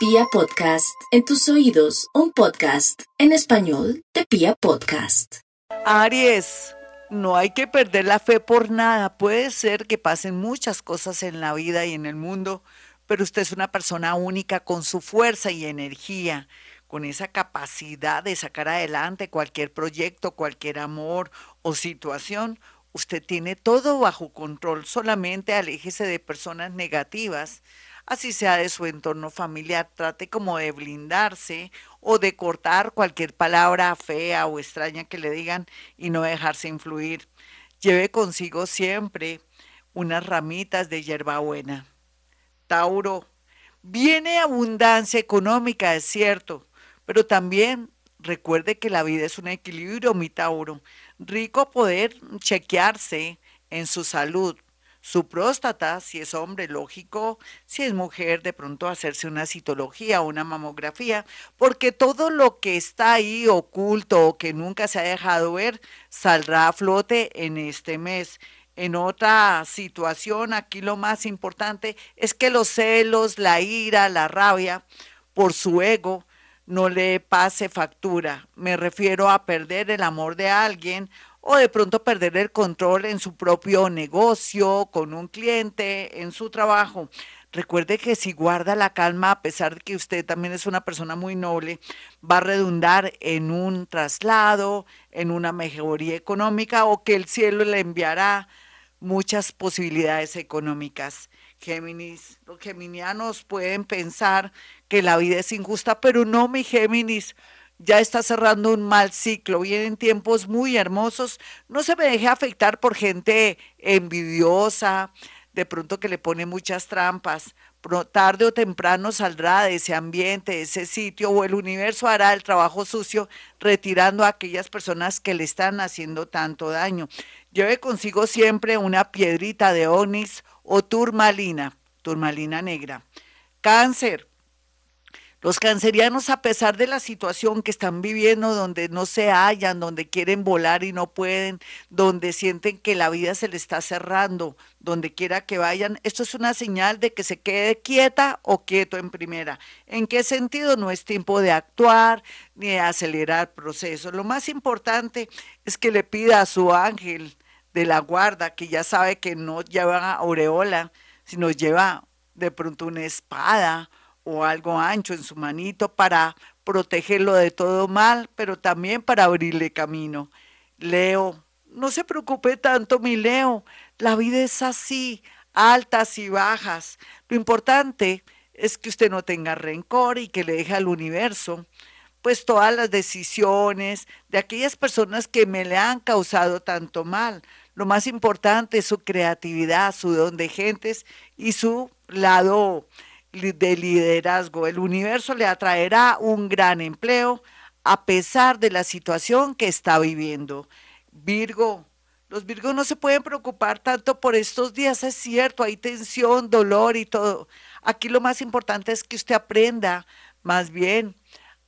Pia Podcast, en tus oídos, un podcast en español de Pia Podcast. Aries, no hay que perder la fe por nada. Puede ser que pasen muchas cosas en la vida y en el mundo, pero usted es una persona única con su fuerza y energía, con esa capacidad de sacar adelante cualquier proyecto, cualquier amor o situación. Usted tiene todo bajo control, solamente aléjese de personas negativas así sea de su entorno familiar, trate como de blindarse o de cortar cualquier palabra fea o extraña que le digan y no dejarse influir. Lleve consigo siempre unas ramitas de hierbabuena. Tauro, viene abundancia económica, es cierto, pero también recuerde que la vida es un equilibrio, mi Tauro. Rico poder chequearse en su salud, su próstata, si es hombre, lógico, si es mujer, de pronto hacerse una citología o una mamografía, porque todo lo que está ahí oculto o que nunca se ha dejado ver saldrá a flote en este mes. En otra situación, aquí lo más importante es que los celos, la ira, la rabia por su ego no le pase factura. Me refiero a perder el amor de alguien o de pronto perder el control en su propio negocio, con un cliente, en su trabajo. Recuerde que si guarda la calma, a pesar de que usted también es una persona muy noble, va a redundar en un traslado, en una mejoría económica o que el cielo le enviará muchas posibilidades económicas. Géminis, los geminianos pueden pensar que la vida es injusta, pero no, mi Géminis ya está cerrando un mal ciclo, vienen tiempos muy hermosos, no se me deje afectar por gente envidiosa, de pronto que le pone muchas trampas, tarde o temprano saldrá de ese ambiente, de ese sitio, o el universo hará el trabajo sucio retirando a aquellas personas que le están haciendo tanto daño. Lleve consigo siempre una piedrita de onix o turmalina, turmalina negra. Cáncer, los cancerianos, a pesar de la situación que están viviendo, donde no se hallan, donde quieren volar y no pueden, donde sienten que la vida se les está cerrando, donde quiera que vayan, esto es una señal de que se quede quieta o quieto en primera. ¿En qué sentido? No es tiempo de actuar ni de acelerar procesos. Lo más importante es que le pida a su ángel de la guarda, que ya sabe que no lleva aureola, sino lleva de pronto una espada o algo ancho en su manito para protegerlo de todo mal, pero también para abrirle camino. Leo, no se preocupe tanto, mi Leo, la vida es así, altas y bajas. Lo importante es que usted no tenga rencor y que le deje al universo pues todas las decisiones de aquellas personas que me le han causado tanto mal. Lo más importante es su creatividad, su don de gentes y su lado de liderazgo. El universo le atraerá un gran empleo a pesar de la situación que está viviendo. Virgo, los Virgos no se pueden preocupar tanto por estos días, es cierto, hay tensión, dolor y todo. Aquí lo más importante es que usted aprenda más bien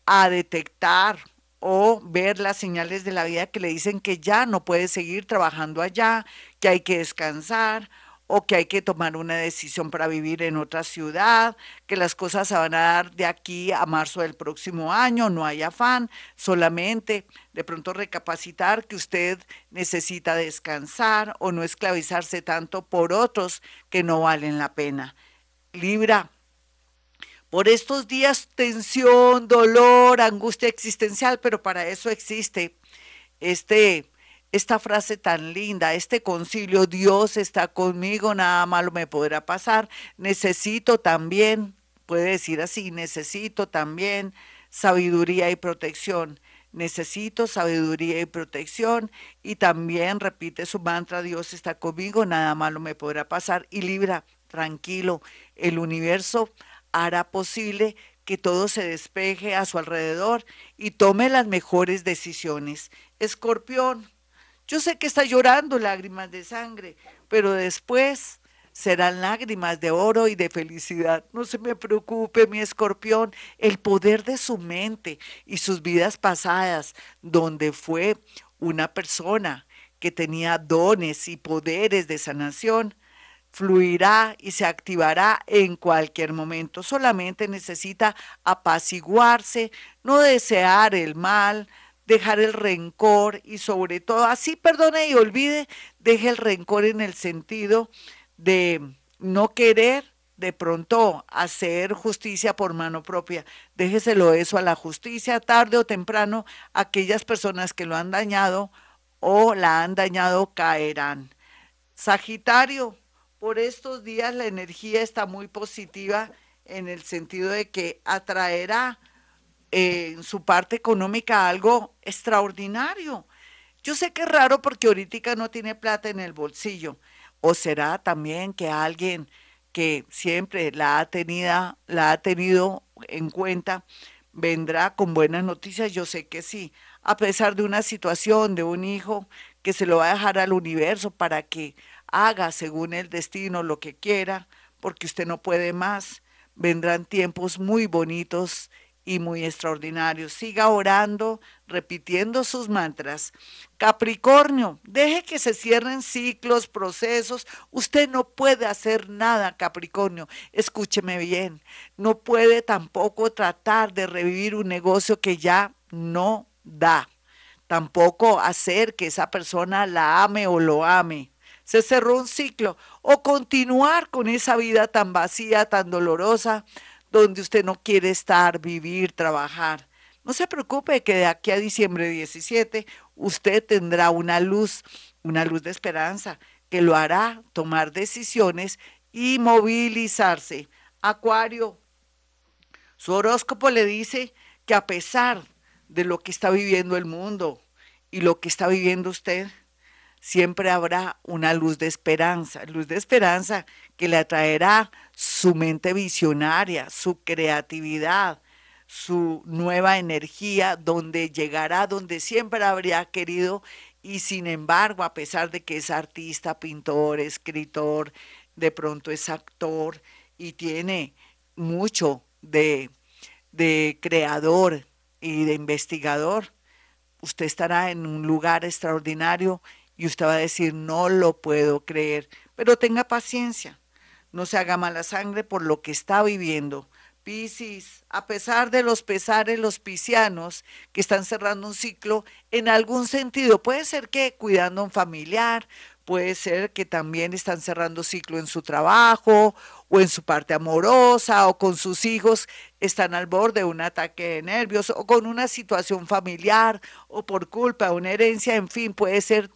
a detectar o ver las señales de la vida que le dicen que ya no puede seguir trabajando allá, que hay que descansar o que hay que tomar una decisión para vivir en otra ciudad, que las cosas se van a dar de aquí a marzo del próximo año, no hay afán, solamente de pronto recapacitar que usted necesita descansar o no esclavizarse tanto por otros que no valen la pena. Libra, por estos días tensión, dolor, angustia existencial, pero para eso existe este esta frase tan linda, este concilio, Dios está conmigo, nada malo me podrá pasar, necesito también, puede decir así, necesito también sabiduría y protección, necesito sabiduría y protección y también repite su mantra, Dios está conmigo, nada malo me podrá pasar y libra, tranquilo, el universo hará posible que todo se despeje a su alrededor y tome las mejores decisiones. Escorpión, yo sé que está llorando lágrimas de sangre, pero después serán lágrimas de oro y de felicidad. No se me preocupe, mi escorpión, el poder de su mente y sus vidas pasadas, donde fue una persona que tenía dones y poderes de sanación, fluirá y se activará en cualquier momento. Solamente necesita apaciguarse, no desear el mal, dejar el rencor y sobre todo, así perdone y olvide, deje el rencor en el sentido de no querer de pronto hacer justicia por mano propia. Déjeselo eso a la justicia, tarde o temprano, aquellas personas que lo han dañado o la han dañado caerán. Sagitario, por estos días la energía está muy positiva en el sentido de que atraerá en su parte económica algo extraordinario. Yo sé que es raro porque ahorita no tiene plata en el bolsillo. O será también que alguien que siempre la ha, tenido, la ha tenido en cuenta vendrá con buenas noticias. Yo sé que sí. A pesar de una situación de un hijo que se lo va a dejar al universo para que haga según el destino lo que quiera, porque usted no puede más. Vendrán tiempos muy bonitos y muy extraordinarios. Siga orando, repitiendo sus mantras. Capricornio, deje que se cierren ciclos, procesos. Usted no puede hacer nada, Capricornio. Escúcheme bien. No puede tampoco tratar de revivir un negocio que ya no da. Tampoco hacer que esa persona la ame o lo ame se cerró un ciclo, o continuar con esa vida tan vacía, tan dolorosa, donde usted no quiere estar, vivir, trabajar. No se preocupe que de aquí a diciembre 17 usted tendrá una luz, una luz de esperanza que lo hará tomar decisiones y movilizarse. Acuario, su horóscopo le dice que a pesar de lo que está viviendo el mundo y lo que está viviendo usted, siempre habrá una luz de esperanza, luz de esperanza que le atraerá su mente visionaria, su creatividad, su nueva energía, donde llegará donde siempre habría querido y sin embargo, a pesar de que es artista, pintor, escritor, de pronto es actor y tiene mucho de, de creador y de investigador, usted estará en un lugar extraordinario y usted va a decir, no lo puedo creer, pero tenga paciencia, no se haga mala sangre por lo que está viviendo. Piscis, a pesar de los pesares, los piscianos que están cerrando un ciclo, en algún sentido, puede ser que cuidando a un familiar, puede ser que también están cerrando ciclo en su trabajo o en su parte amorosa o con sus hijos, están al borde de un ataque de nervios o con una situación familiar o por culpa de una herencia, en fin, puede ser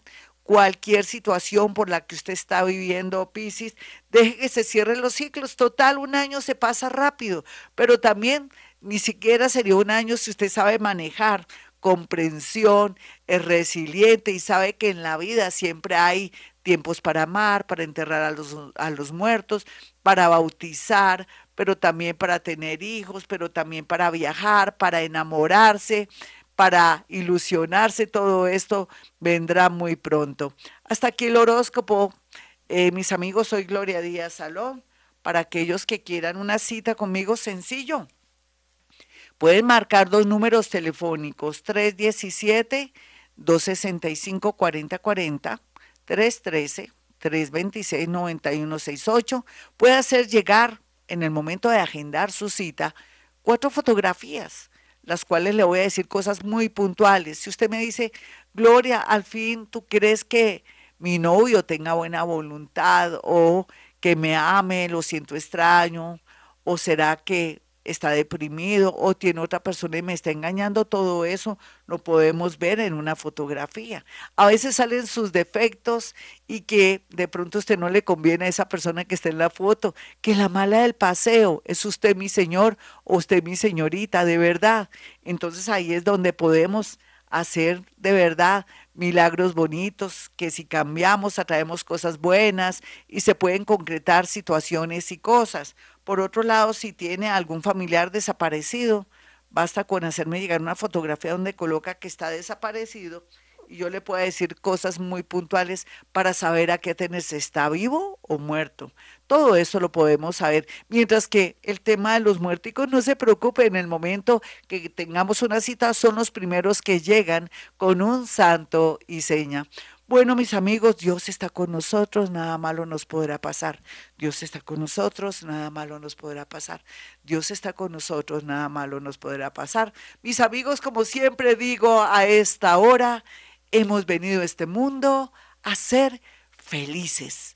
cualquier situación por la que usted está viviendo, Piscis, deje que se cierren los ciclos. Total, un año se pasa rápido, pero también ni siquiera sería un año si usted sabe manejar comprensión, es resiliente y sabe que en la vida siempre hay tiempos para amar, para enterrar a los, a los muertos, para bautizar, pero también para tener hijos, pero también para viajar, para enamorarse, para ilusionarse, todo esto vendrá muy pronto. Hasta aquí el horóscopo. Eh, mis amigos, soy Gloria Díaz Salón. Para aquellos que quieran una cita conmigo, sencillo. Pueden marcar dos números telefónicos, 317-265-4040, 313-326-9168. Puede hacer llegar en el momento de agendar su cita cuatro fotografías las cuales le voy a decir cosas muy puntuales. Si usted me dice, Gloria, al fin tú crees que mi novio tenga buena voluntad o que me ame, lo siento extraño, o será que está deprimido o tiene otra persona y me está engañando, todo eso lo podemos ver en una fotografía. A veces salen sus defectos y que de pronto usted no le conviene a esa persona que está en la foto, que la mala del paseo es usted mi señor o usted mi señorita, de verdad. Entonces ahí es donde podemos hacer de verdad milagros bonitos, que si cambiamos atraemos cosas buenas y se pueden concretar situaciones y cosas. Por otro lado, si tiene algún familiar desaparecido, basta con hacerme llegar una fotografía donde coloca que está desaparecido y yo le puedo decir cosas muy puntuales para saber a qué tener está vivo o muerto. Todo eso lo podemos saber. Mientras que el tema de los muerticos, no se preocupe, en el momento que tengamos una cita, son los primeros que llegan con un santo y seña. Bueno, mis amigos, Dios está con nosotros, nada malo nos podrá pasar. Dios está con nosotros, nada malo nos podrá pasar. Dios está con nosotros, nada malo nos podrá pasar. Mis amigos, como siempre digo, a esta hora hemos venido a este mundo a ser felices